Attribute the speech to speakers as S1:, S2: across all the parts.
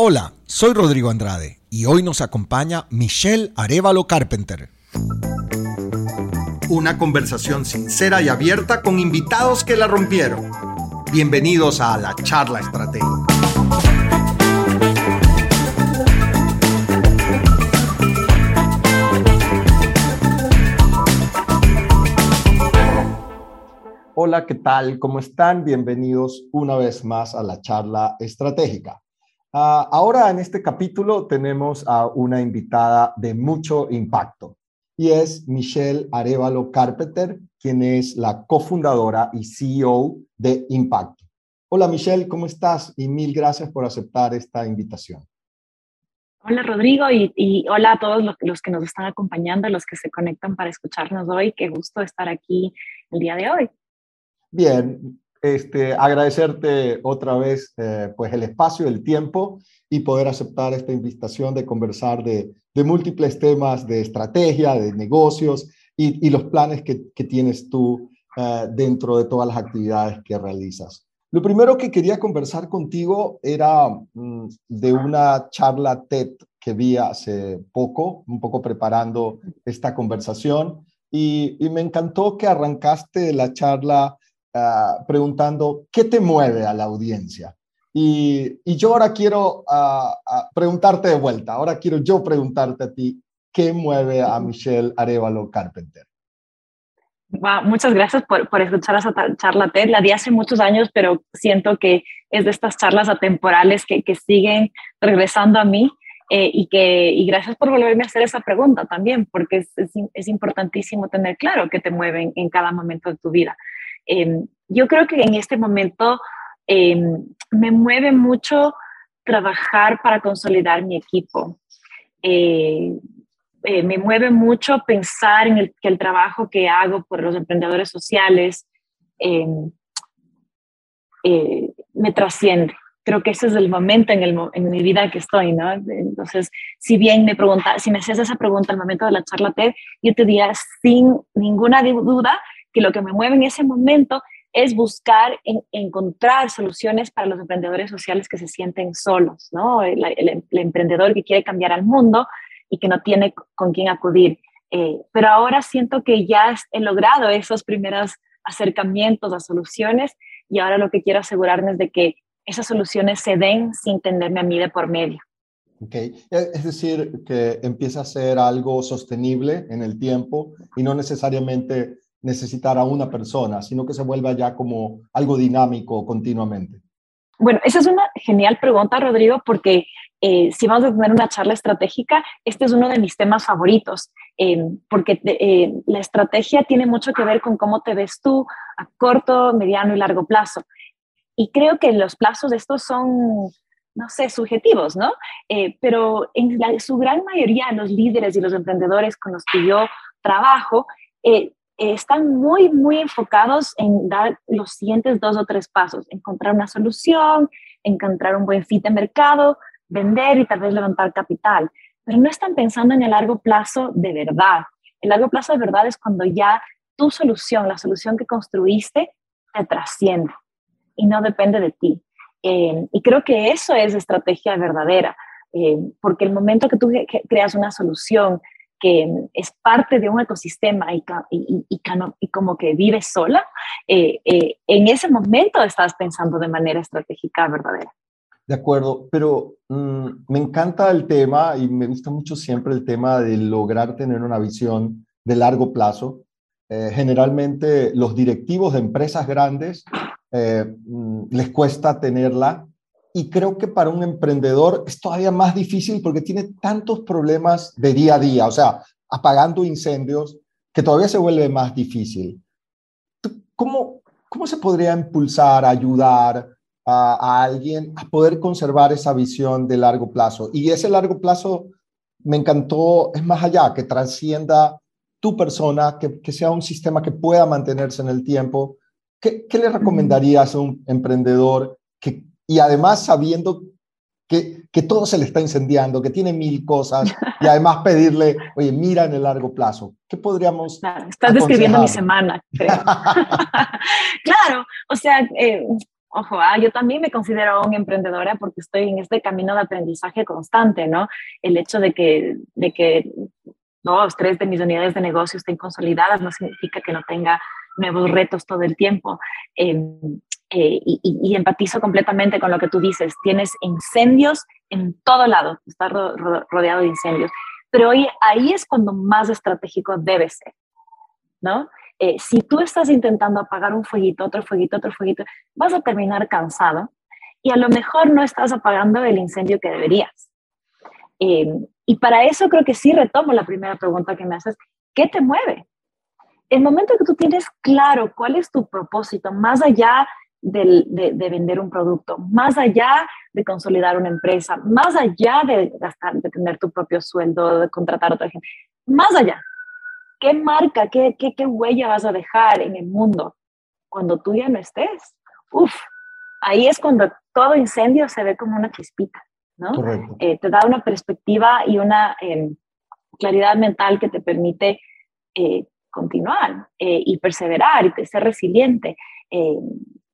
S1: Hola, soy Rodrigo Andrade y hoy nos acompaña Michelle Arevalo Carpenter. Una conversación sincera y abierta con invitados que la rompieron. Bienvenidos a la charla estratégica. Hola, ¿qué tal? ¿Cómo están? Bienvenidos una vez más a la charla estratégica. Ah, ahora en este capítulo tenemos a una invitada de mucho impacto y es Michelle Arevalo Carpenter, quien es la cofundadora y CEO de Impacto. Hola Michelle, ¿cómo estás? Y mil gracias por aceptar esta invitación.
S2: Hola Rodrigo y, hola a todos los, los, que nos están acompañando, los que se conectan para escucharnos hoy. Qué gusto estar aquí el día de hoy.
S1: Bien, este, agradecerte otra vez eh, pues el espacio, el tiempo y poder aceptar esta invitación de conversar de, múltiples temas de estrategia, de negocios y, los planes que, que tienes tú uh, dentro de todas las actividades que realizas. Lo primero que quería conversar contigo era mm, de una charla TED que vi hace poco, un poco preparando esta conversación, y me encantó que arrancaste la charla Ah, preguntando qué te mueve a la audiencia. Y, y yo ahora quiero uh, preguntarte de vuelta, ahora quiero yo preguntarte a ti, ¿qué mueve a Michelle Arevalo Carpenter?
S2: muchas gracias por, por, escuchar esa charla TED. La di hace muchos años, pero siento que es de estas charlas atemporales que, que siguen regresando a mí. Eh, y, que, y gracias por volverme a hacer esa pregunta también, porque es, es, es importantísimo tener claro qué te mueve en cada momento de tu vida. Em, yo creo que en este momento em, me mueve mucho trabajar para consolidar mi equipo. Eh, eh, me mueve mucho pensar en el, que el trabajo que hago por los emprendedores sociales em, eh, me trasciende. Creo que ese es el momento en, el, en, mi vida que estoy, ¿no? Entonces, si bien me pregunta, si me haces esa pregunta al momento de la charla TED, yo te diría sin ninguna duda que lo que me mueve en ese momento es buscar encontrar soluciones para los emprendedores sociales que se sienten solos, ¿no? El, emprendedor que quiere cambiar al mundo y que no tiene con quién acudir. Eh, pero ahora siento que ya he logrado esos primeros acercamientos a soluciones y ahora lo que quiero asegurarme es de que esas soluciones se den sin tenerme a mí de por medio.
S1: Ok, es decir, que empieza a ser algo sostenible en el tiempo y no necesariamente necesitar a una persona, sino que se vuelva ya como algo dinámico continuamente?
S2: Bueno, esa es una genial pregunta, Rodrigo, porque eh, si vamos a tener una charla estratégica, este es uno de mis temas favoritos, eh, porque eh, la estrategia tiene mucho que ver con cómo te ves tú a corto, mediano y largo plazo. Y creo que los plazos de estos son, no sé, subjetivos, ¿no? pero en su gran mayoría, los líderes y los emprendedores con los que yo trabajo, están muy, muy enfocados en dar los siguientes dos o tres pasos, encontrar una solución, encontrar un buen fit de mercado, vender y tal vez levantar capital, pero no están pensando en el largo plazo de verdad. El largo plazo de verdad es cuando ya tu solución, la solución que construiste, te trasciende y no depende de ti. Eh, y creo que eso es estrategia verdadera, eh, porque el momento que tú creas una solución, que es parte de un ecosistema y, como que vive sola, eh, eh, en ese momento estás pensando de manera estratégica verdadera.
S1: De acuerdo, pero mm, me encanta el tema y me gusta mucho siempre el tema de lograr tener una visión de largo plazo. Eh, generalmente los directivos de empresas grandes mm, les cuesta tenerla y creo que para un emprendedor es todavía más difícil porque tiene tantos problemas de día a día, o sea, apagando incendios, que todavía se vuelve más difícil. ¿Cómo, cómo se podría impulsar, ayudar a, alguien a poder conservar esa visión de largo plazo? Y ese largo plazo me encantó, es más allá, que trascienda tu persona, que, que sea un sistema que pueda mantenerse en el tiempo. ¿Qué, qué le recomendarías a un emprendedor que y además sabiendo que, que, todo se le está incendiando, que tiene mil cosas, y además pedirle, oye, mira en el largo plazo, ¿qué podríamos...
S2: Claro, estás describiendo mi semana, creo. claro, o sea, eh, Ojo, ah, yo también me considero una emprendedora porque estoy en este camino de aprendizaje constante, ¿no? El hecho de que, de que dos, tres de mis unidades de negocio estén consolidadas no significa que no tenga nuevos retos todo el tiempo. Em, eh, y, empatizo completamente con lo que tú dices. Tienes incendios en todo lado, estás rodeado de incendios. Pero hoy ahí es cuando más estratégico debe ser, ¿no? Eh, si tú estás intentando apagar un fueguito, otro fueguito, otro fueguito, vas a terminar cansado y a lo mejor no estás apagando el incendio que deberías. Eh, y para eso creo que sí retomo la primera pregunta que me haces, ¿qué te mueve? El momento que tú tienes claro cuál es tu propósito, más allá de, de, vender un producto, más allá de consolidar una empresa, más allá de gastar, de tener tu propio sueldo, de contratar a otra gente, más allá, ¿Qué marca, qué, qué, qué huella vas a dejar en el mundo cuando tú ya no estés? Uf, ahí es cuando todo incendio se ve como una chispita, ¿no? Eh, te da una perspectiva y una em, claridad mental que te permite eh, continuar eh, y perseverar y ser resiliente.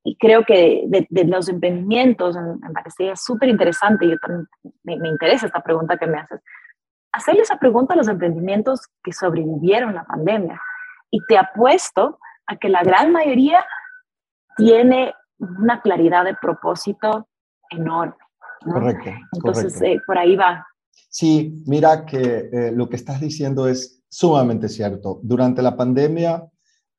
S2: Y creo que de, los emprendimientos me parecía súper interesante, yo también me, me, interesa esta pregunta que me haces, hacerle esa pregunta a los emprendimientos que sobrevivieron la pandemia. Y te apuesto a que la gran mayoría tiene una claridad de propósito enorme.
S1: Correcto.
S2: Entonces, eh, por ahí va.
S1: Sí, mira que eh, lo que estás diciendo es sumamente cierto. Durante la pandemia,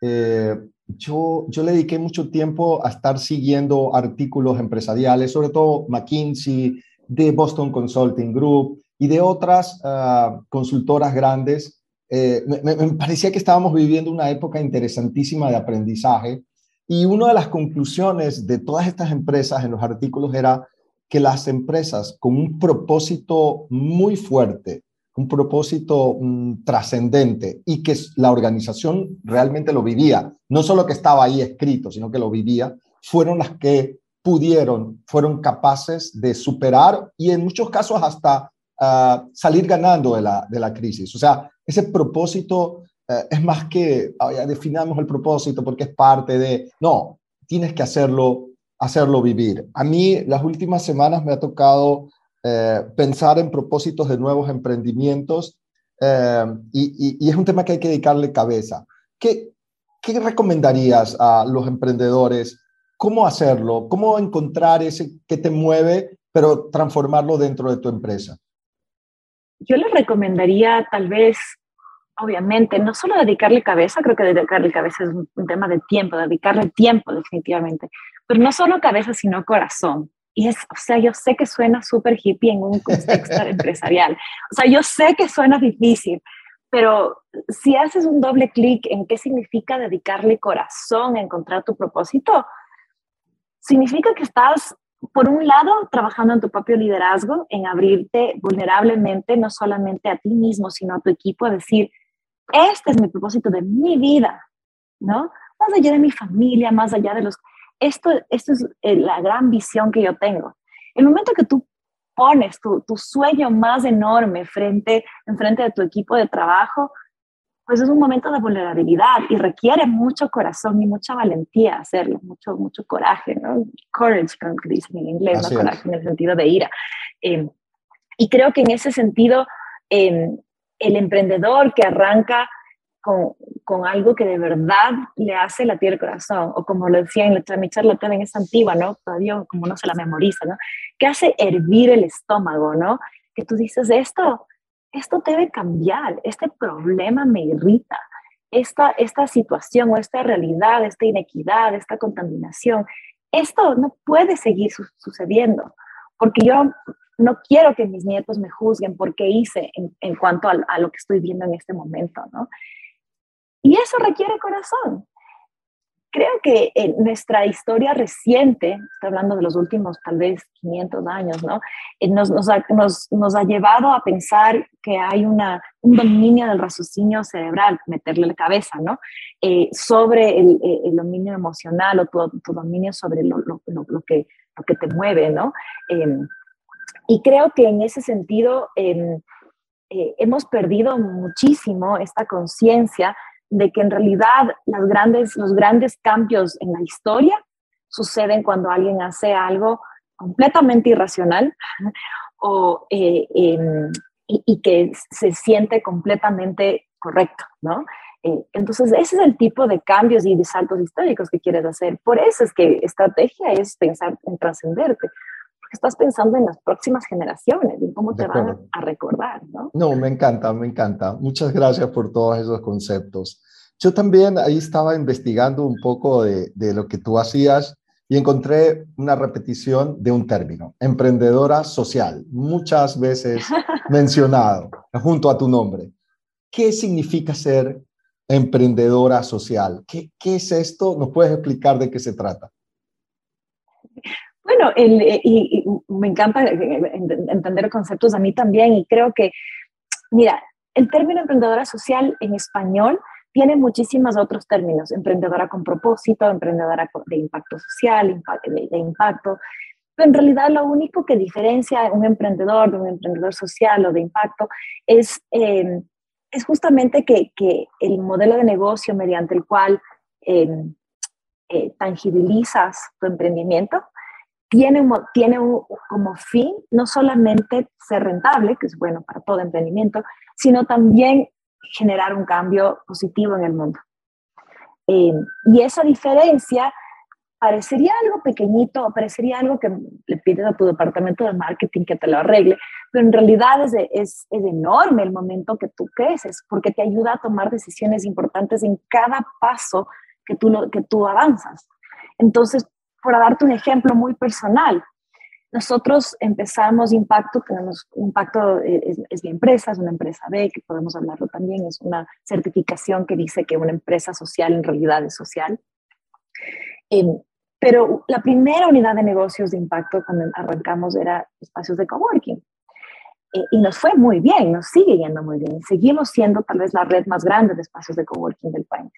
S1: eh, yo, yo le dediqué mucho tiempo a estar siguiendo artículos empresariales, sobre todo McKinsey, de Boston Consulting Group, y de otras ah, consultoras grandes. Eh, me, parecía que estábamos viviendo una época interesantísima de aprendizaje y una de las conclusiones de todas estas empresas en los artículos era que las empresas con un propósito muy fuerte, un propósito mm, trascendente y que la organización realmente lo vivía, no solo que estaba ahí escrito, sino que lo vivía, fueron las que pudieron, fueron capaces de superar y en muchos casos hasta salir ganando de la, de la, crisis. O sea, ese propósito eh, es más que, oh, ya definamos el propósito porque es parte de, no, tienes que hacerlo, hacerlo vivir. A mí las últimas semanas me ha tocado eh, pensar en propósitos de nuevos emprendimientos eh, y, es un tema que hay que dedicarle cabeza. ¿Qué, ¿Qué recomendarías a los emprendedores? ¿Cómo hacerlo? ¿Cómo encontrar ese que te mueve, pero transformarlo dentro de tu empresa?
S2: yo les recomendaría tal vez, obviamente, no solo dedicarle cabeza, creo que dedicarle cabeza es un, tema de tiempo, dedicarle tiempo definitivamente, pero no solo cabeza, sino corazón. Y es, o sea, yo sé que suena súper hippie en un contexto empresarial. O sea, yo sé que suena difícil, pero si haces un doble clic en qué significa dedicarle corazón a encontrar tu propósito, significa que estás por un lado, trabajando en tu propio liderazgo, en abrirte vulnerablemente, no solamente a ti mismo, sino a tu equipo, a decir, este es mi propósito de mi vida, ¿no? Más allá de mi familia, más allá de los... Esto, esto es eh, la gran visión que yo tengo. El momento que tú pones tu, tu sueño más enorme frente, enfrente de tu equipo de trabajo, pues es un momento de vulnerabilidad y requiere mucho corazón y mucha valentía hacerlo, mucho, mucho coraje, ¿no? Courage, como dicen en inglés, ¿no? Coraje en el sentido de ira. Em, y creo que en ese sentido, em, el emprendedor que arranca con, con, algo que de verdad le hace latir el corazón, o como lo decía en la, mi charla en esa antigua, ¿no? Todavía como no se la memoriza, ¿no? Que hace hervir el estómago, ¿no? Que tú dices, esto, esto debe cambiar, este problema me irrita, esta, esta situación o esta realidad, esta inequidad, esta contaminación, esto no puede seguir sucediendo, porque yo no quiero que mis nietos me juzguen por qué hice en, cuanto a, a, lo que estoy viendo en este momento, ¿no? Eso requiere corazón creo que en nuestra historia reciente, estoy hablando de los últimos tal vez 500 años, ¿no? Eh, nos, nos, ha, nos, nos ha llevado a pensar que hay una, un dominio del raciocinio cerebral, meterle la cabeza, ¿no? Eh, sobre el, eh, el, dominio emocional o tu, tu dominio sobre lo, lo, lo, que, lo que te mueve, ¿no? Em, y creo que en ese sentido em, hemos perdido muchísimo esta conciencia de que en realidad las grandes, los grandes cambios en la historia suceden cuando alguien hace algo completamente irracional o, eh, em, y, que se siente completamente correcto, ¿no? Eh, entonces, ese es el tipo de cambios y de saltos históricos que quieres hacer. Por eso es que estrategia es pensar en trascenderte, estás pensando en las próximas generaciones, en cómo te van a recordar, ¿no?
S1: No, me encanta, me encanta. Muchas gracias por todos esos conceptos. Yo también ahí estaba investigando un poco de, de lo que tú hacías y encontré una repetición de un término, emprendedora social, muchas veces mencionado junto a tu nombre. ¿Qué significa ser emprendedora social? ¿Qué, qué es esto? ¿Nos puedes explicar de qué se trata?
S2: Bueno, el, y, me encanta entender conceptos a mí también y creo que, mira, el término emprendedora social en español tiene muchísimos otros términos, emprendedora con propósito, emprendedora de impacto social, de, impacto, pero en realidad lo único que diferencia a un emprendedor de un emprendedor social o de impacto es, em, es justamente que, que, el modelo de negocio mediante el cual em, eh, tangibilizas tu emprendimiento tiene, tiene como fin no solamente ser rentable, que es bueno para todo emprendimiento, sino también generar un cambio positivo en el mundo. Eh, y esa diferencia parecería algo pequeñito, parecería algo que le pides a tu departamento de marketing que te lo arregle, pero en realidad es, es, es, enorme el momento que tú creces, porque te ayuda a tomar decisiones importantes en cada paso que tú, que tú avanzas. Entonces, por darte un ejemplo muy personal, nosotros empezamos Impacto, tenemos Impacto eh, es, es, mi empresa, es una empresa B, que podemos hablarlo también, es una certificación que dice que una empresa social en realidad es social. Em, pero la primera unidad de negocios de impacto cuando arrancamos era espacios de coworking. Eh, y nos fue muy bien, nos sigue yendo muy bien. Seguimos siendo tal vez la red más grande de espacios de coworking del país.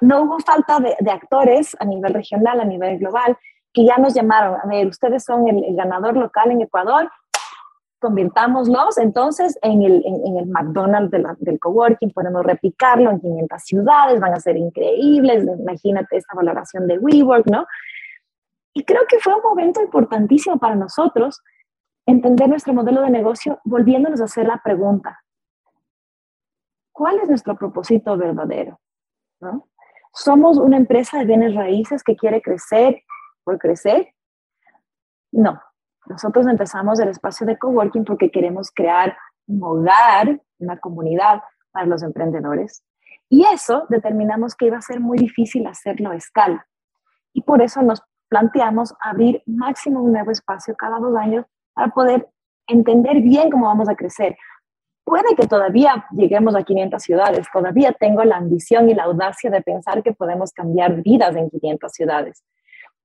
S2: No hubo falta de, actores a nivel regional, a nivel global, que ya nos llamaron, a ver, ustedes son el, ganador local en Ecuador, convirtámoslos entonces en el, en, el McDonald's del coworking, podemos replicarlo en 500 ciudades, van a ser increíbles, imagínate esta valoración de WeWork, ¿no? Y creo que fue un momento importantísimo para nosotros entender nuestro modelo de negocio volviéndonos a hacer la pregunta, ¿cuál es nuestro propósito verdadero? ¿No? Somos una empresa de bienes raíces que quiere crecer por crecer? No. Nosotros empezamos el espacio de coworking porque queremos crear un hogar, una comunidad para los emprendedores. Y eso determinamos que iba a ser muy difícil hacerlo a escala. Y por eso nos planteamos abrir máximo un nuevo espacio cada dos años para poder entender bien cómo vamos a crecer. Puede que todavía lleguemos a 500 ciudades, todavía tengo la ambición y la audacia de pensar que podemos cambiar vidas en 500 ciudades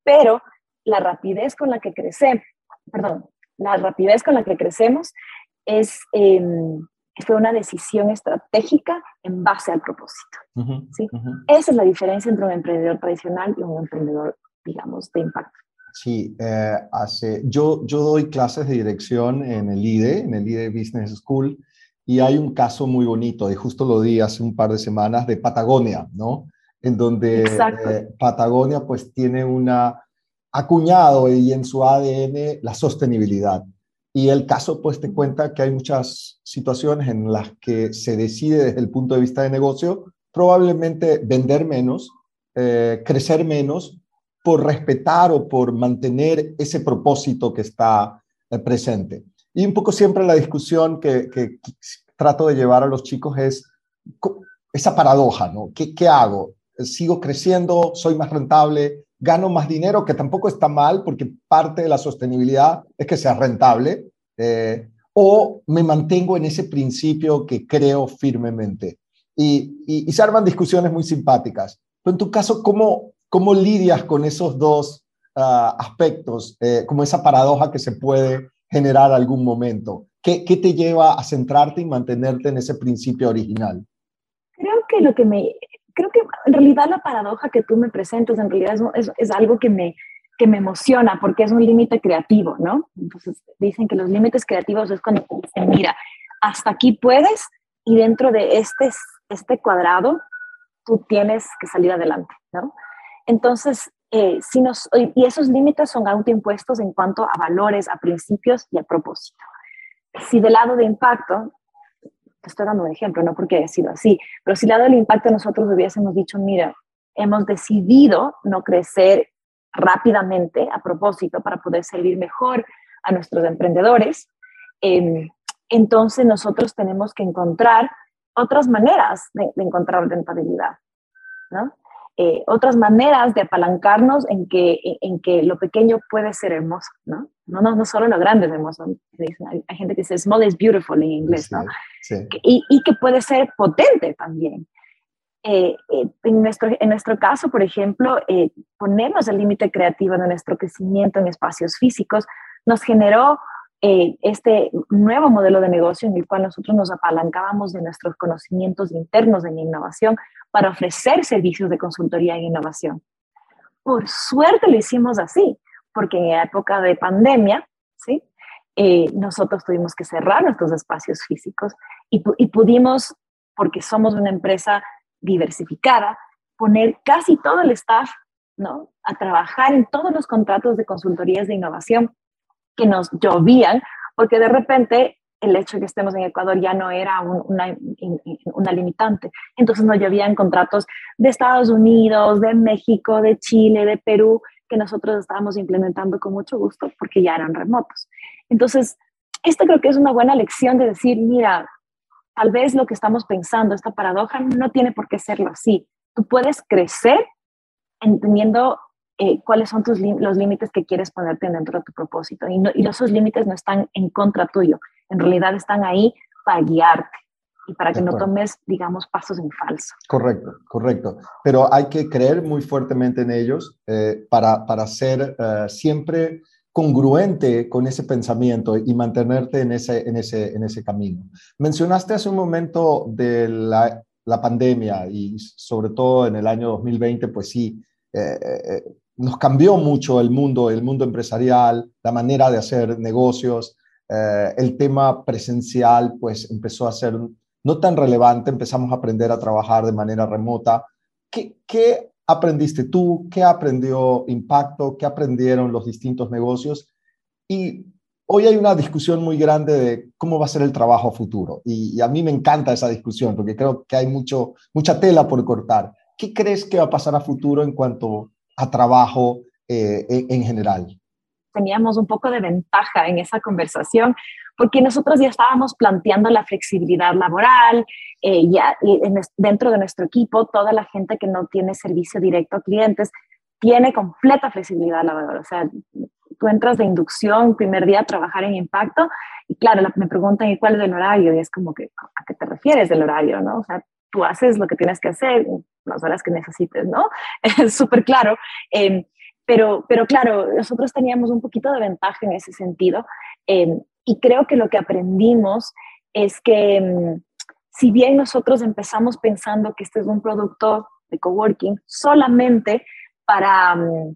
S2: pero la rapidez con la que crecemos, perdón, la rapidez con la que crecemos es, em, fue una decisión estratégica en base al propósito. ¿sí? Esa es la diferencia entre un emprendedor tradicional y un emprendedor, digamos, de impacto.
S1: Sí, eh, hace, yo, yo doy clases de dirección en el IDE, en el IDE Business School, y hay un caso muy bonito, y justo lo di hace un par de semanas, de Patagonia, ¿no? en donde eh, Patagonia pues tiene una acuñado y en su ADN la sostenibilidad. Y el caso pues te cuenta que hay muchas situaciones en las que se decide desde el punto de vista de negocio probablemente vender menos, eh, crecer menos por respetar o por mantener ese propósito que está eh, presente. Y un poco siempre la discusión que, que, trato de llevar a los chicos es esa paradoja, ¿no? ¿Qué, qué hago? sigo creciendo, soy más rentable, gano más dinero, que tampoco está mal porque parte de la sostenibilidad es que sea rentable, eh, o me mantengo en ese principio que creo firmemente. Y, y, se arman discusiones muy simpáticas. Pero en tu caso, ¿cómo, cómo lidias con esos dos ah, aspectos, eh, como esa paradoja que se puede generar algún momento? ¿Qué, ¿Qué te lleva a centrarte y mantenerte en ese principio original?
S2: Creo que lo que me creo que en realidad la paradoja que tú me presentas en realidad es, es, algo que me, que me emociona porque es un límite creativo, ¿no? Entonces dicen que los límites creativos es cuando dicen, mira, hasta aquí puedes y dentro de este, este cuadrado tú tienes que salir adelante, ¿no? Entonces, eh, si nos, y esos límites son autoimpuestos en cuanto a valores, a principios y a propósito. Si del lado de impacto, te estoy dando un ejemplo, no porque haya sido así, pero si del lado del impacto nosotros hubiésemos dicho, mira, hemos decidido no crecer rápidamente a propósito para poder servir mejor a nuestros emprendedores, em, entonces nosotros tenemos que encontrar otras maneras de, encontrar rentabilidad, ¿no? Eh, otras maneras de apalancarnos en que, en que lo pequeño puede ser hermoso, ¿no? No, no, no solo lo grande es hermoso. Hay, gente que dice small is beautiful en inglés, ¿no? Y, y, que puede ser potente también. Eh, eh, en, nuestro, en nuestro caso, por ejemplo, eh, ponernos el límite creativo de nuestro crecimiento en espacios físicos nos generó este nuevo modelo de negocio en el cual nosotros nos apalancábamos de nuestros conocimientos internos en innovación para ofrecer servicios de consultoría en innovación. Por suerte lo hicimos así, porque en época de pandemia, ¿sí? nosotros tuvimos que cerrar nuestros espacios físicos y, y pudimos, porque somos una empresa diversificada, poner casi todo el staff ¿no? a trabajar en todos los contratos de consultorías de innovación que nos llovían, porque de repente el hecho de que estemos en Ecuador ya no era una, limitante. Entonces nos llovían contratos de Estados Unidos, de México, de Chile, de Perú, que nosotros estábamos implementando con mucho gusto porque ya eran remotos. Entonces, esto creo que es una buena lección de decir, mira, tal vez lo que estamos pensando, esta paradoja, no tiene por qué serlo así. Tú puedes crecer entendiendo eh, cuáles son tus los límites que quieres ponerte dentro de tu propósito. Y, y esos límites no están en contra tuyo, en realidad están ahí para guiarte y para que no tomes, digamos, pasos en falso.
S1: Correcto, correcto. Pero hay que creer muy fuertemente en ellos eh, para, para ser eh, siempre congruente con ese pensamiento y mantenerte en ese, en ese, en ese camino. Mencionaste hace un momento de la, la pandemia y sobre todo en el año 2020, pues sí, eh, eh, nos cambió mucho el mundo, el mundo empresarial, la manera de hacer negocios, eh, el tema presencial pues empezó a ser no tan relevante, empezamos a aprender a trabajar de manera remota. ¿Qué, aprendiste tú? ¿Qué aprendió Impacto? ¿Qué aprendieron los distintos negocios? Y hoy hay una discusión muy grande de cómo va a ser el trabajo futuro. Y, a mí me encanta esa discusión porque creo que hay mucho, mucha tela por cortar. ¿Qué crees que va a pasar a futuro en cuanto a trabajo eh, en general?
S2: Teníamos un poco de ventaja en esa conversación porque nosotros ya estábamos planteando la flexibilidad laboral, eh, ya dentro de nuestro equipo, toda la gente que no tiene servicio directo a clientes tiene completa flexibilidad laboral. O sea, tú entras de inducción, primer día a trabajar en impacto, y claro, me preguntan, ¿y cuál es el horario? Y es como que, ¿a qué te refieres del horario? ¿no? O sea, tú haces lo que tienes que hacer, las horas que necesites, ¿no? Es súper claro. Eh, pero, pero claro, nosotros teníamos un poquito de ventaja en ese sentido. Eh, y creo que lo que aprendimos es que mm, si bien nosotros empezamos pensando que este es un producto de coworking solamente para mm,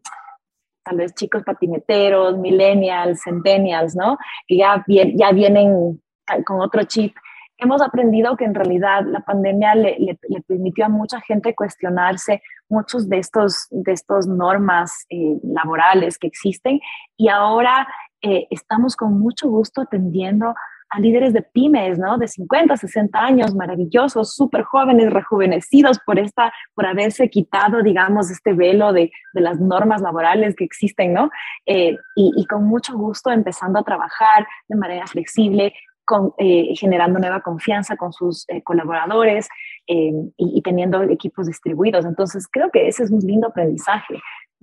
S2: tal vez chicos patineteros, millennials, centennials, ¿no? Que ya, ya vienen con otro chip. Hemos aprendido que en realidad la pandemia le, permitió a mucha gente cuestionarse muchos de estos, de estos normas eh, laborales que existen y ahora eh, estamos con mucho gusto atendiendo a líderes de pymes, ¿no? De 50, 60 años, maravillosos, súper jóvenes, rejuvenecidos por, esta, por haberse quitado, digamos, este velo de, de las normas laborales que existen, ¿no? Eh, y, con mucho gusto empezando a trabajar de manera flexible, eh, generando nueva confianza con sus colaboradores y, y, teniendo equipos distribuidos. Entonces, creo que ese es un lindo aprendizaje.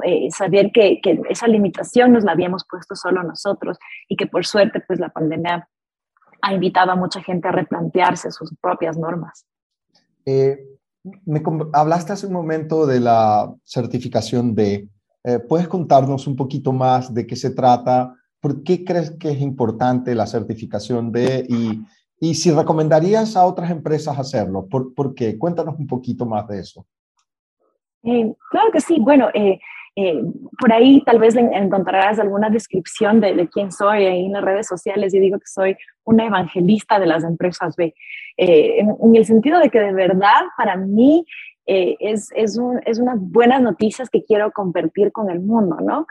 S2: Eh, saber que, esa limitación nos la habíamos puesto solo nosotros y que por suerte pues la pandemia ha invitado a mucha gente a replantearse sus propias normas.
S1: Eh, me hablaste hace un momento de la certificación. Eh, ¿Puedes contarnos un poquito más de qué se trata? ¿Por qué crees que es importante la certificación B? Y, y si recomendarías a otras empresas hacerlo, ¿por, ¿por qué? Cuéntanos un poquito más de eso.
S2: claro que sí. Bueno, eh, por ahí tal vez encontrarás alguna descripción de, quién soy ahí en las redes sociales. y digo que soy una evangelista de las empresas B, eh, en, el sentido de que de verdad para mí es, es, es, unas buenas noticias que quiero compartir con el mundo, ¿no?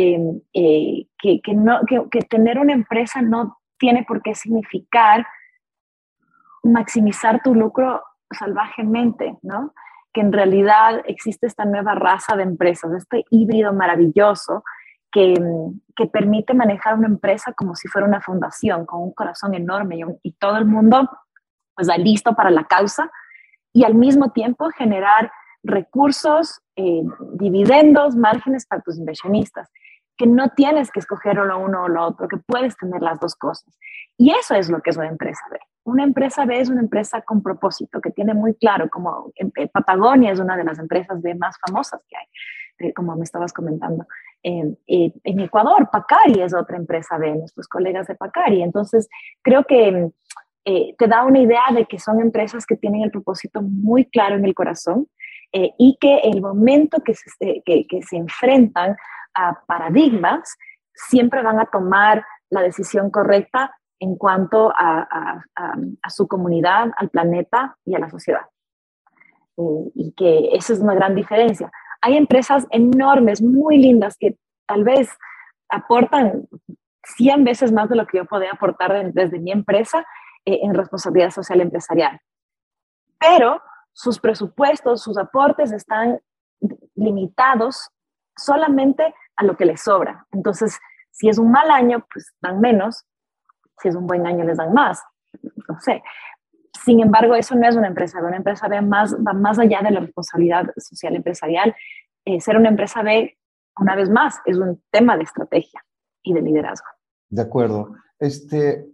S2: Em, que, que, tener una empresa no tiene por qué significar maximizar tu lucro salvajemente, ¿no? Que en realidad existe esta nueva raza de empresas, este híbrido maravilloso que, que permite manejar una empresa como si fuera una fundación, con un corazón enorme y, todo el mundo pues, listo para la causa y al mismo tiempo generar recursos, eh, dividendos, márgenes para tus inversionistas que no tienes que escoger lo uno o lo otro, que puedes tener las dos cosas. Y eso es lo que es una empresa B. Una empresa B es una empresa con propósito, que tiene muy claro, como Patagonia es una de las empresas B más famosas que hay, como me estabas comentando. en Ecuador, Pacari es otra empresa B, nuestros colegas de Pacari. Entonces, creo que eh, te da una idea de que son empresas que tienen el propósito muy claro en el corazón eh, y que el momento que se, que se enfrentan paradigmas, siempre van a tomar la decisión correcta en cuanto a, su comunidad, al planeta y a la sociedad. Eh, y que esa es una gran diferencia. Hay empresas enormes, muy lindas, que tal vez aportan 100 veces más de lo que yo podía aportar desde mi empresa eh, en responsabilidad social empresarial. Pero sus presupuestos, sus aportes están limitados solamente a lo que les sobra. Entonces, si es un mal año, pues dan menos, si es un buen año les dan más, no sé. Sin embargo, eso no es una empresa Una empresa B más, va más allá de la responsabilidad social empresarial. Eh, ser una empresa B, una vez más, es un tema de estrategia y de liderazgo.
S1: De acuerdo. Este,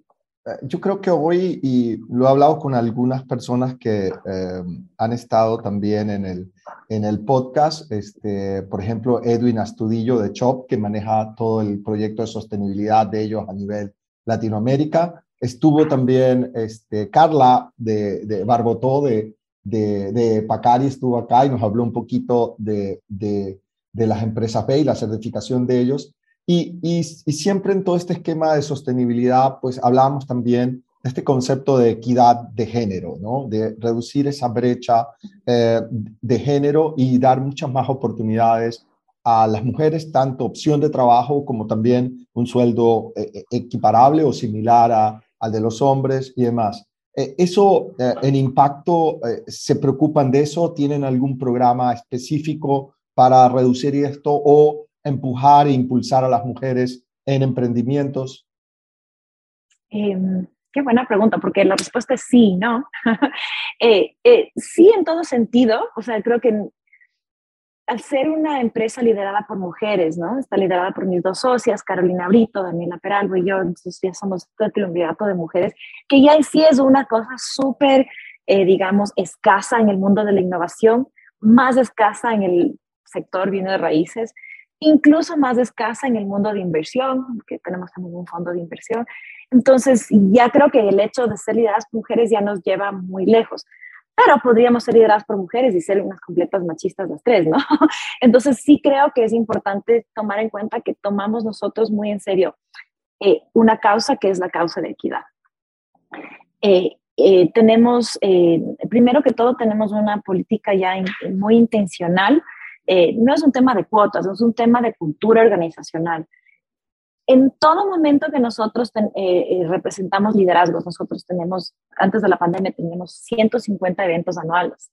S1: yo creo que hoy, y lo he hablado con algunas personas que eh, han estado también en el, en el podcast, este, por ejemplo, Edwin Astudillo de CHOP, que maneja todo el proyecto de sostenibilidad de ellos a nivel Latinoamérica. Estuvo también este, Carla de, de Barbotó de, de, de, Pacari, estuvo acá y nos habló un poquito de, de, de las empresas B y la certificación de ellos. Y, y, siempre en todo este esquema de sostenibilidad, pues hablábamos también de este concepto de equidad de género, ¿no? De reducir esa brecha eh, de género y dar muchas más oportunidades a las mujeres, tanto opción de trabajo como también un sueldo eh, eh, equiparable o similar a, al de los hombres y demás. ¿Eso en impacto se preocupan de eso? ¿Tienen algún programa específico para reducir esto o empujar e impulsar a las mujeres en emprendimientos?
S2: Em, qué buena pregunta, porque la respuesta es sí, ¿no? Eh, eh, sí, en todo sentido. O sea, creo que al ser una empresa liderada por mujeres, ¿no? Está liderada por mis dos socias, Carolina Brito, Daniela Peralvo y yo, entonces ya somos un triunvirato de mujeres, que ya en sí es una cosa súper, eh, digamos, escasa en el mundo de la innovación, más escasa en el sector viene de raíces, incluso más escasa en el mundo de inversión, que tenemos también un fondo de inversión. Entonces, ya creo que el hecho de ser lideradas por mujeres ya nos lleva muy lejos. Pero podríamos ser lideradas por mujeres y ser unas completas machistas las tres, ¿no? Entonces, sí creo que es importante tomar en cuenta que tomamos nosotros muy en serio eh, una causa que es la causa de equidad. Eh, eh, tenemos, primero que todo, tenemos una política ya muy intencional eh, no es un tema de cuotas, es un tema de cultura organizacional. En todo momento que nosotros eh, eh, representamos liderazgos, nosotros tenemos, antes de la pandemia teníamos 150 eventos anuales,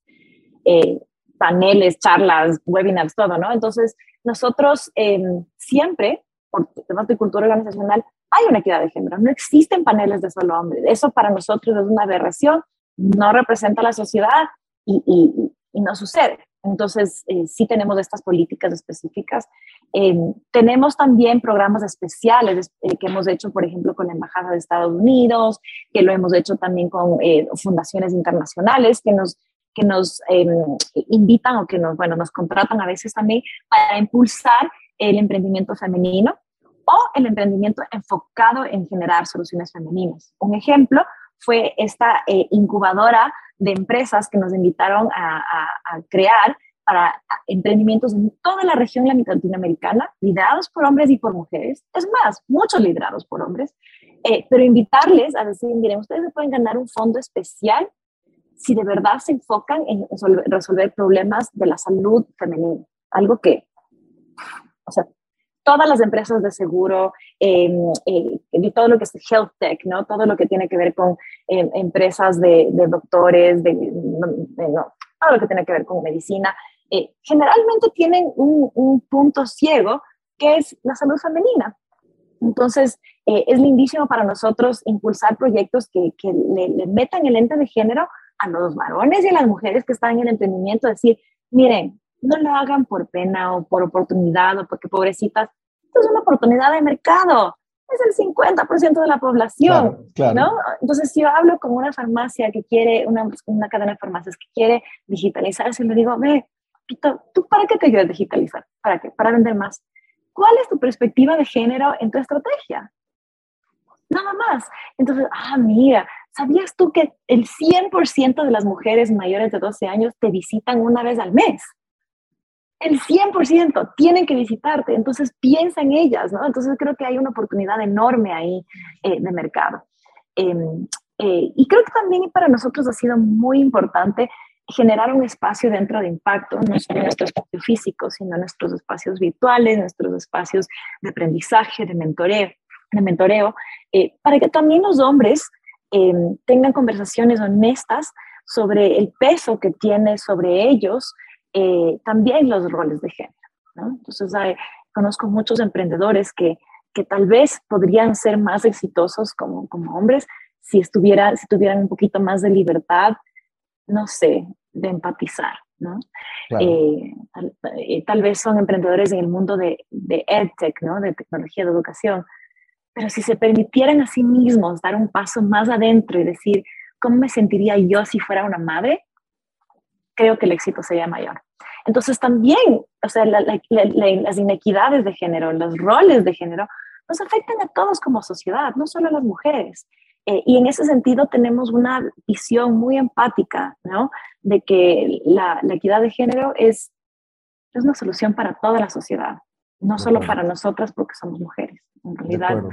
S2: paneles, charlas, webinars, todo, ¿no? Entonces, nosotros em, siempre, por temas de cultura organizacional, hay una equidad de género, no existen paneles de solo hombres. Eso para nosotros es una aberración, no representa a la sociedad y, y, y no sucede. Entonces, eh, sí tenemos estas políticas específicas. Eh, tenemos también programas especiales eh, que hemos hecho, por ejemplo, con la Embajada de Estados Unidos, que lo hemos hecho también con fundaciones internacionales que nos, que nos invitan o que nos, bueno, nos contratan a veces también para impulsar el emprendimiento femenino o el emprendimiento enfocado en generar soluciones femeninas. Un ejemplo fue esta incubadora de empresas que nos invitaron a, crear para emprendimientos en toda la región latinoamericana, liderados por hombres y por mujeres. Es más, muchos liderados por hombres, eh, pero invitarles a decir, miren, ustedes pueden ganar un fondo especial si de verdad se enfocan en resolver problemas de la salud femenina. Algo que, o sea, todas las empresas de seguro, eh, todo lo que es health tech, ¿no? Todo lo que tiene que ver con em, empresas de, doctores, de, todo lo que tiene que ver con medicina, eh, generalmente tienen un, punto ciego que es la salud femenina. Entonces, eh, es lindísimo para nosotros impulsar proyectos que, que le, le, metan el ente de género a los varones y a las mujeres que están en el emprendimiento, decir, miren, no lo hagan por pena o por oportunidad o porque pobrecitas, esto es una oportunidad de mercado, es el 50% de la población, ¿no? Entonces, si yo hablo con una farmacia que quiere, una, una cadena de farmacias que quiere digitalizarse, le digo, ve, ¿tú para qué te quieres digitalizar? ¿Para qué? Para vender más. ¿Cuál es tu perspectiva de género en tu estrategia? Nada más. Entonces, ah, mira, ¿sabías tú que el 100% de las mujeres mayores de 12 años te visitan una vez al mes? El 100% tienen que visitarte, entonces piensa en ellas, ¿no? Entonces creo que hay una oportunidad enorme ahí eh, de mercado. Em, eh, y creo que también para nosotros ha sido muy importante generar un espacio dentro de impacto, no solo nuestro espacio físico, sino nuestros espacios virtuales, nuestros espacios de aprendizaje, de mentoreo, de mentoreo eh, para que también los hombres em, tengan conversaciones honestas sobre el peso que tiene sobre ellos eh, también los roles de género. ¿no? Entonces, conozco muchos emprendedores que, que tal vez podrían ser más exitosos como, como hombres si, estuviera, si tuvieran un poquito más de libertad, no sé, de empatizar. ¿no? Eh, eh, tal, vez son emprendedores en el mundo de, de EdTech, ¿no? de tecnología de educación, pero si se permitieran a sí mismos dar un paso más adentro y decir, ¿cómo me sentiría yo si fuera una madre? Creo que el éxito sería mayor. Entonces también, o sea, las inequidades de género, los roles de género, nos afectan a todos como sociedad, no solo a las mujeres. Eh, y en ese sentido tenemos una visión muy empática, ¿no? De que la, equidad de género es, es una solución para toda la sociedad, no solo para nosotras porque somos mujeres. En realidad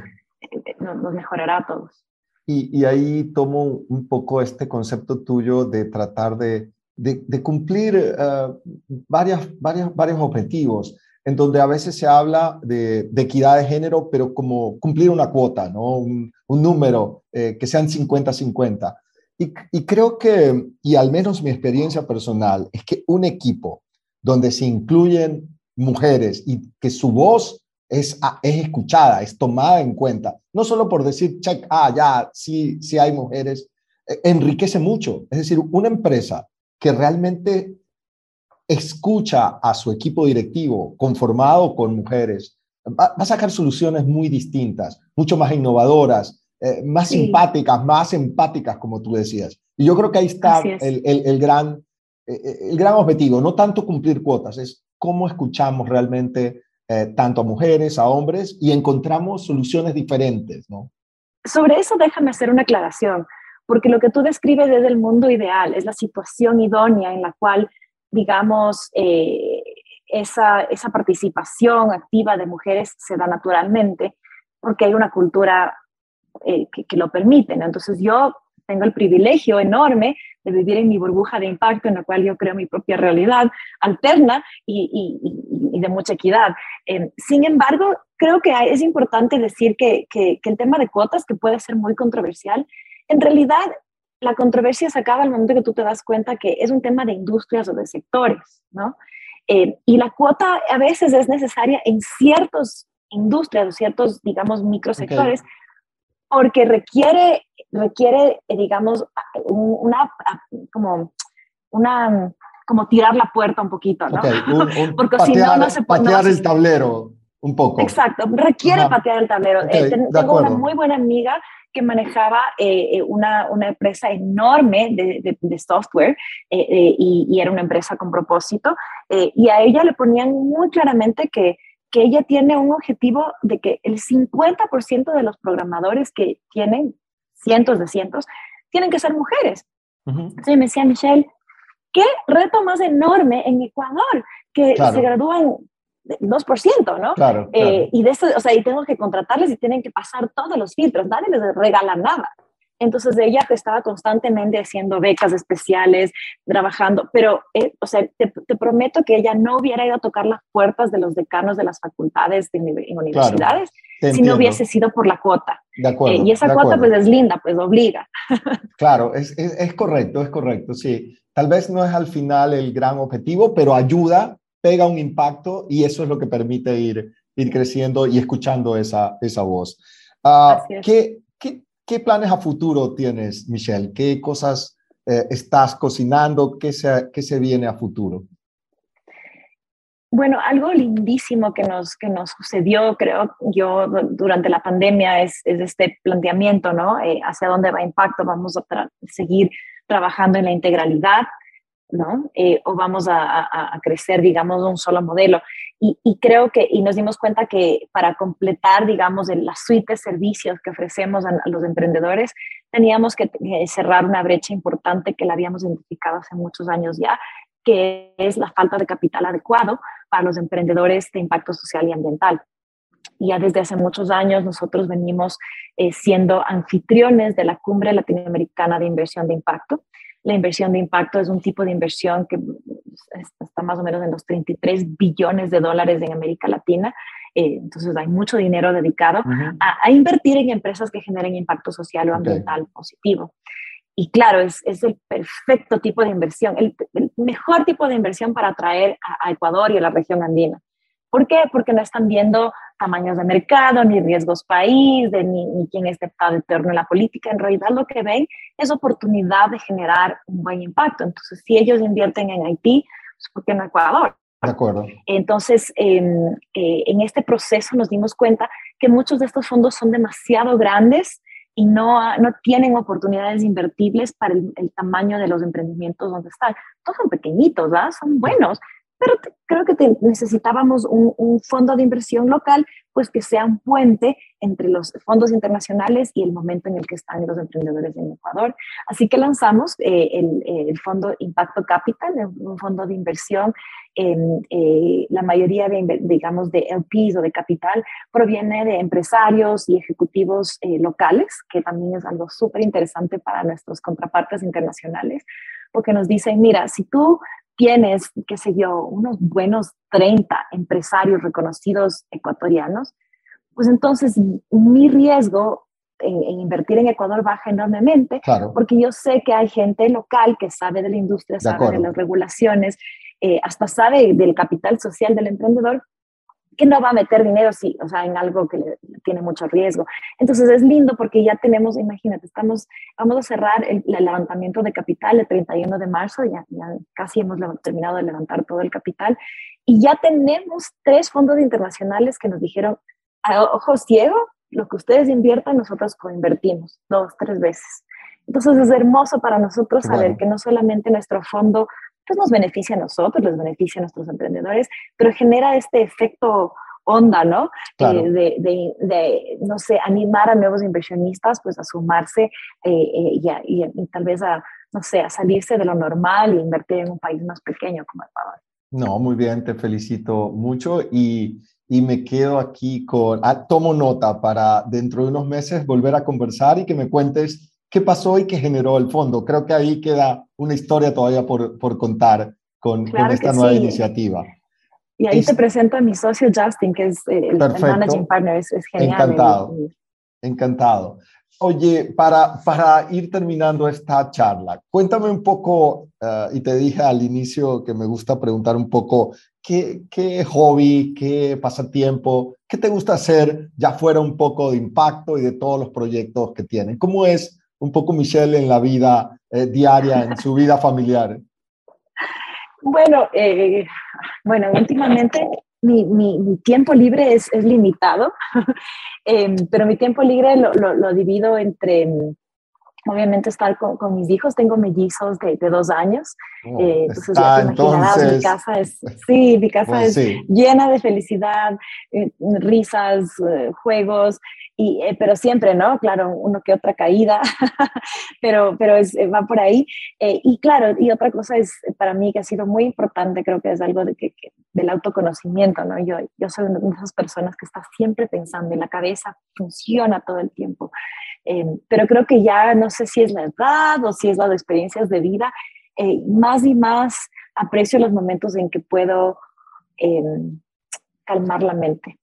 S2: eh, eh, nos, mejorará a todos.
S1: Y, y, ahí tomo un poco este concepto tuyo de tratar de de, cumplir eh, varias, varias, varios objetivos, en donde a veces se habla de, equidad de género, pero como cumplir una cuota, ¿no? un, número, eh, que sean 50-50. Y, y, creo que, y al menos mi experiencia personal, es que un equipo donde se incluyen mujeres y que su voz es, es escuchada, es tomada en cuenta, no solo por decir, check, ah, ya, sí, sí hay mujeres, eh, enriquece mucho. Es decir, una empresa que realmente escucha a su equipo directivo conformado con mujeres, va, a sacar soluciones muy distintas, mucho más innovadoras, eh, más simpáticas, más empáticas, como tú decías. Y yo creo que ahí está el, el, gran, eh, eh, el gran objetivo, no tanto cumplir cuotas, es cómo escuchamos realmente tanto a mujeres, a hombres, y encontramos soluciones diferentes, ¿no?
S2: Sobre eso déjame hacer una aclaración porque lo que tú describes es el mundo ideal, es la situación idónea en la cual, digamos, eh, esa, esa participación activa de mujeres se da naturalmente, porque hay una cultura eh, que, lo permite. Entonces yo tengo el privilegio enorme de vivir en mi burbuja de impacto en la cual yo creo mi propia realidad alterna y, y, de mucha equidad. Eh, sin embargo, creo que es importante decir que, que, que, el tema de cuotas, que puede ser muy controversial, en realidad, la controversia se acaba al momento que tú te das cuenta que es un tema de industrias o de sectores, ¿no? Eh, y la cuota a veces es necesaria en ciertas industrias o ciertos, digamos, microsectores, porque requiere, requiere, digamos, una, como, una, como tirar la puerta un poquito, ¿no?
S1: porque si no, no se puede... Patear el tablero un poco.
S2: Exacto, requiere patear el tablero. Eh, tengo una muy buena amiga que manejaba eh, eh, una, una, empresa enorme de, de, software eh, y, era una empresa con propósito y a ella le ponían muy claramente que, que ella tiene un objetivo de que el 50% de los programadores que tienen, cientos de cientos, tienen que ser mujeres. Entonces me decía Michelle, qué reto más enorme en Ecuador, que se gradúan 2%, ¿no?
S1: Claro,
S2: eh, y de eso, o sea, y tengo que contratarles y tienen que pasar todos los filtros, nadie les regala nada. Entonces ella estaba constantemente haciendo becas especiales, trabajando, pero, eh, o sea, te, prometo que ella no hubiera ido a tocar las puertas de los decanos de las facultades de, en universidades si no hubiese sido por la cuota.
S1: De acuerdo,
S2: eh, y esa cuota pues es linda, pues obliga.
S1: Claro, es, es, es correcto, es correcto, sí. Tal vez no es al final el gran objetivo, pero ayuda, pega un impacto y eso es lo que permite ir, ir creciendo y escuchando esa, esa voz. Uh, ¿qué, qué, qué, planes a futuro tienes, Michelle? ¿Qué cosas eh, estás cocinando? ¿Qué se, ¿Qué se viene a futuro?
S2: Bueno, algo lindísimo que nos, que nos sucedió, creo yo, durante la pandemia es, es este planteamiento, ¿no? Eh, hacia dónde va impacto, vamos a seguir trabajando en la integralidad, ¿no? Eh, o vamos a, crecer, digamos, un solo modelo. Y, creo que, y nos dimos cuenta que para completar, digamos, la suite de servicios que ofrecemos a, los emprendedores, teníamos que cerrar una brecha importante que la habíamos identificado hace muchos años ya, que es la falta de capital adecuado para los emprendedores de impacto social y ambiental. Ya desde hace muchos años nosotros venimos eh, siendo anfitriones de la Cumbre Latinoamericana de Inversión de Impacto. La inversión de impacto es un tipo de inversión que está más o menos en los 33 billones de dólares en América Latina. Eh, entonces hay mucho dinero dedicado a, invertir en empresas que generen impacto social o ambiental positivo. Y claro, es, es, el perfecto tipo de inversión, el, mejor tipo de inversión para atraer a, Ecuador y a la región andina. ¿Por qué? Porque no están viendo tamaños de mercado, ni riesgos país, de, ni, ni quién está de turno en la política. En realidad lo que ven es oportunidad de generar un buen impacto. Entonces, si ellos invierten en Haití, pues ¿por qué no Ecuador?
S1: De acuerdo.
S2: Entonces, em, eh, en este proceso nos dimos cuenta que muchos de estos fondos son demasiado grandes y no, no tienen oportunidades invertibles para el, tamaño de los emprendimientos donde están. Todos son pequeñitos, ¿verdad? Son buenos, pero creo que necesitábamos un, un, fondo de inversión local, pues que sea un puente entre los fondos internacionales y el momento en el que están los emprendedores en Ecuador. Así que lanzamos eh, el, el, fondo Impacto Capital, un fondo de inversión. Eh, la mayoría de, digamos, de LPs o de capital proviene de empresarios y ejecutivos eh, locales, que también es algo súper interesante para nuestros contrapartes internacionales, porque nos dicen, mira, si tú tienes, qué sé yo, unos buenos 30 empresarios reconocidos ecuatorianos, pues entonces mi riesgo en, invertir en Ecuador baja enormemente, porque yo sé que hay gente local que sabe de la industria, sabe de las regulaciones, eh, hasta sabe del capital social del emprendedor que no va a meter dinero sí, o sea, en algo que tiene mucho riesgo. Entonces es lindo porque ya tenemos, imagínate, estamos, vamos a cerrar el, levantamiento de capital el 31 de marzo, ya, ya casi hemos terminado de levantar todo el capital y ya tenemos tres fondos internacionales que nos dijeron, a ojo ciego, lo que ustedes inviertan, nosotros coinvertimos dos, tres veces. Entonces es hermoso para nosotros saber que no solamente nuestro fondo pues nos beneficia a nosotros, les beneficia a nuestros emprendedores, pero genera este efecto onda, ¿no? Eh, de, de, de, no sé, animar a nuevos inversionistas pues a sumarse eh, eh, y, y, tal vez a, no sé, a salirse de lo normal e invertir en un país más pequeño como Ecuador.
S1: No, muy bien, te felicito mucho y, y me quedo aquí con, ah, tomo nota para dentro de unos meses volver a conversar y que me cuentes qué pasó y qué generó el fondo. Creo que ahí queda una historia todavía por, por contar con, con esta nueva iniciativa.
S2: Y ahí te presento a mi socio Justin, que es eh, el, managing partner, es, genial.
S1: Encantado, encantado. Oye, para, para ir terminando esta charla, cuéntame un poco, eh, y te dije al inicio que me gusta preguntar un poco, ¿qué, ¿qué hobby, qué pasatiempo, qué te gusta hacer ya fuera un poco de impacto y de todos los proyectos que tienen? ¿Cómo es un poco Michelle en la vida eh, diaria, en su vida familiar?
S2: Bueno, eh, bueno, últimamente mi, mi, tiempo libre es, es limitado, em, pero mi tiempo libre lo, lo, divido entre, em, obviamente, estar con, con, mis hijos. Tengo mellizos de, de dos años.
S1: Oh, eh, entonces, ya te imaginarás,
S2: mi casa es, sí, mi casa es llena de felicidad, risas, juegos. Eh, pero siempre, ¿no? Claro, uno que otra caída, pero, pero es, eh, va por ahí. Eh, y claro, y otra cosa es para mí que ha sido muy importante, creo que es algo de que, del autoconocimiento, ¿no? Yo, yo soy una de esas personas que está siempre pensando en la cabeza, funciona todo el tiempo. Em, pero creo que ya no sé si es la edad o si es las experiencias de vida, eh, más y más aprecio los momentos en que puedo em, calmar la mente.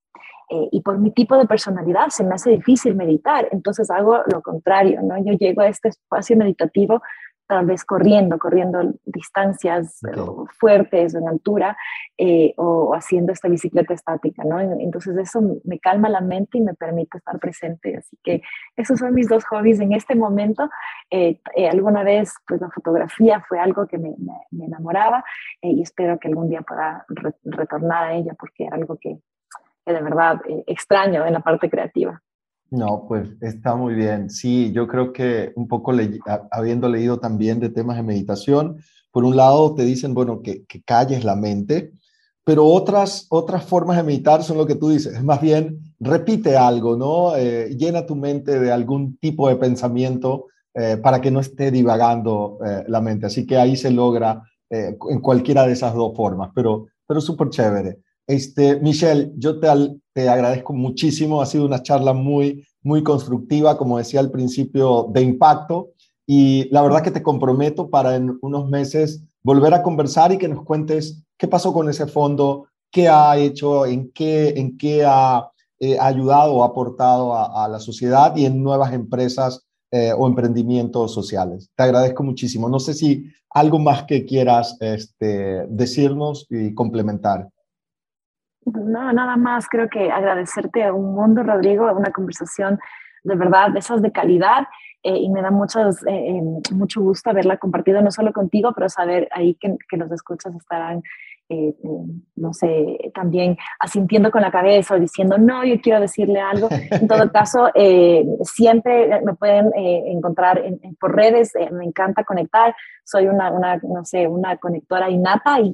S2: Eh, y por mi tipo de personalidad se me hace difícil meditar, entonces hago lo contrario, ¿no? Yo llego a este espacio meditativo tal vez corriendo, corriendo distancias eh, fuertes en altura eh, o haciendo esta bicicleta estática, ¿no? Entonces eso me calma la mente y me permite estar presente. Así que esos son mis dos hobbies en este momento. Eh, alguna vez, pues la fotografía fue algo que me, me, enamoraba y espero que algún día pueda retornar a ella porque era algo que, que de verdad extraño en la parte creativa.
S1: No, pues está muy bien. Sí, yo creo que un poco habiendo leído también de temas de meditación, por un lado te dicen, bueno, que, calles la mente, pero otras, otras formas de meditar son lo que tú dices, es más bien repite algo, ¿no? Eh, llena tu mente de algún tipo de pensamiento eh, para que no esté divagando eh, la mente. Así que ahí se logra en cualquiera de esas dos formas, pero, pero súper chévere. Este, Michelle, yo te, te agradezco muchísimo. Ha sido una charla muy, muy constructiva, como decía al principio, de impacto. Y la verdad que te comprometo para en unos meses volver a conversar y que nos cuentes qué pasó con ese fondo, qué ha hecho, en qué, en qué ha eh, ayudado o aportado a, la sociedad y en nuevas empresas eh, o emprendimientos sociales. Te agradezco muchísimo. No sé si algo más que quieras este, decirnos y complementar.
S2: No, nada más, creo que agradecerte a un mundo, Rodrigo, una conversación de verdad, de esas de calidad, eh, y me da muchos, eh, mucho gusto haberla compartido no solo contigo, pero saber ahí que, que los escuchas estarán eh, no sé, también asintiendo con la cabeza o diciendo, no, yo quiero decirle algo. En todo caso, eh, siempre me pueden eh, encontrar por redes, me encanta conectar, soy una, una, no sé, una conectora innata y,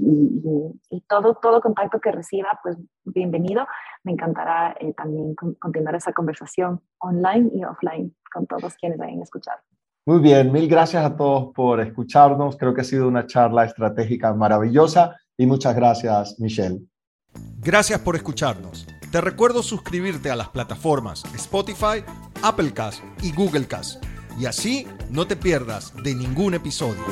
S2: y, todo, todo contacto que reciba, pues bienvenido. Me encantará también continuar esa conversación online y offline con todos quienes vayan a escuchar.
S1: Muy bien, mil gracias a todos por escucharnos. Creo que ha sido una charla estratégica maravillosa y muchas gracias, Michelle.
S3: Gracias por escucharnos. Te recuerdo suscribirte a las plataformas Spotify, Apple Cast y Google Cast. Y así no te pierdas de ningún episodio.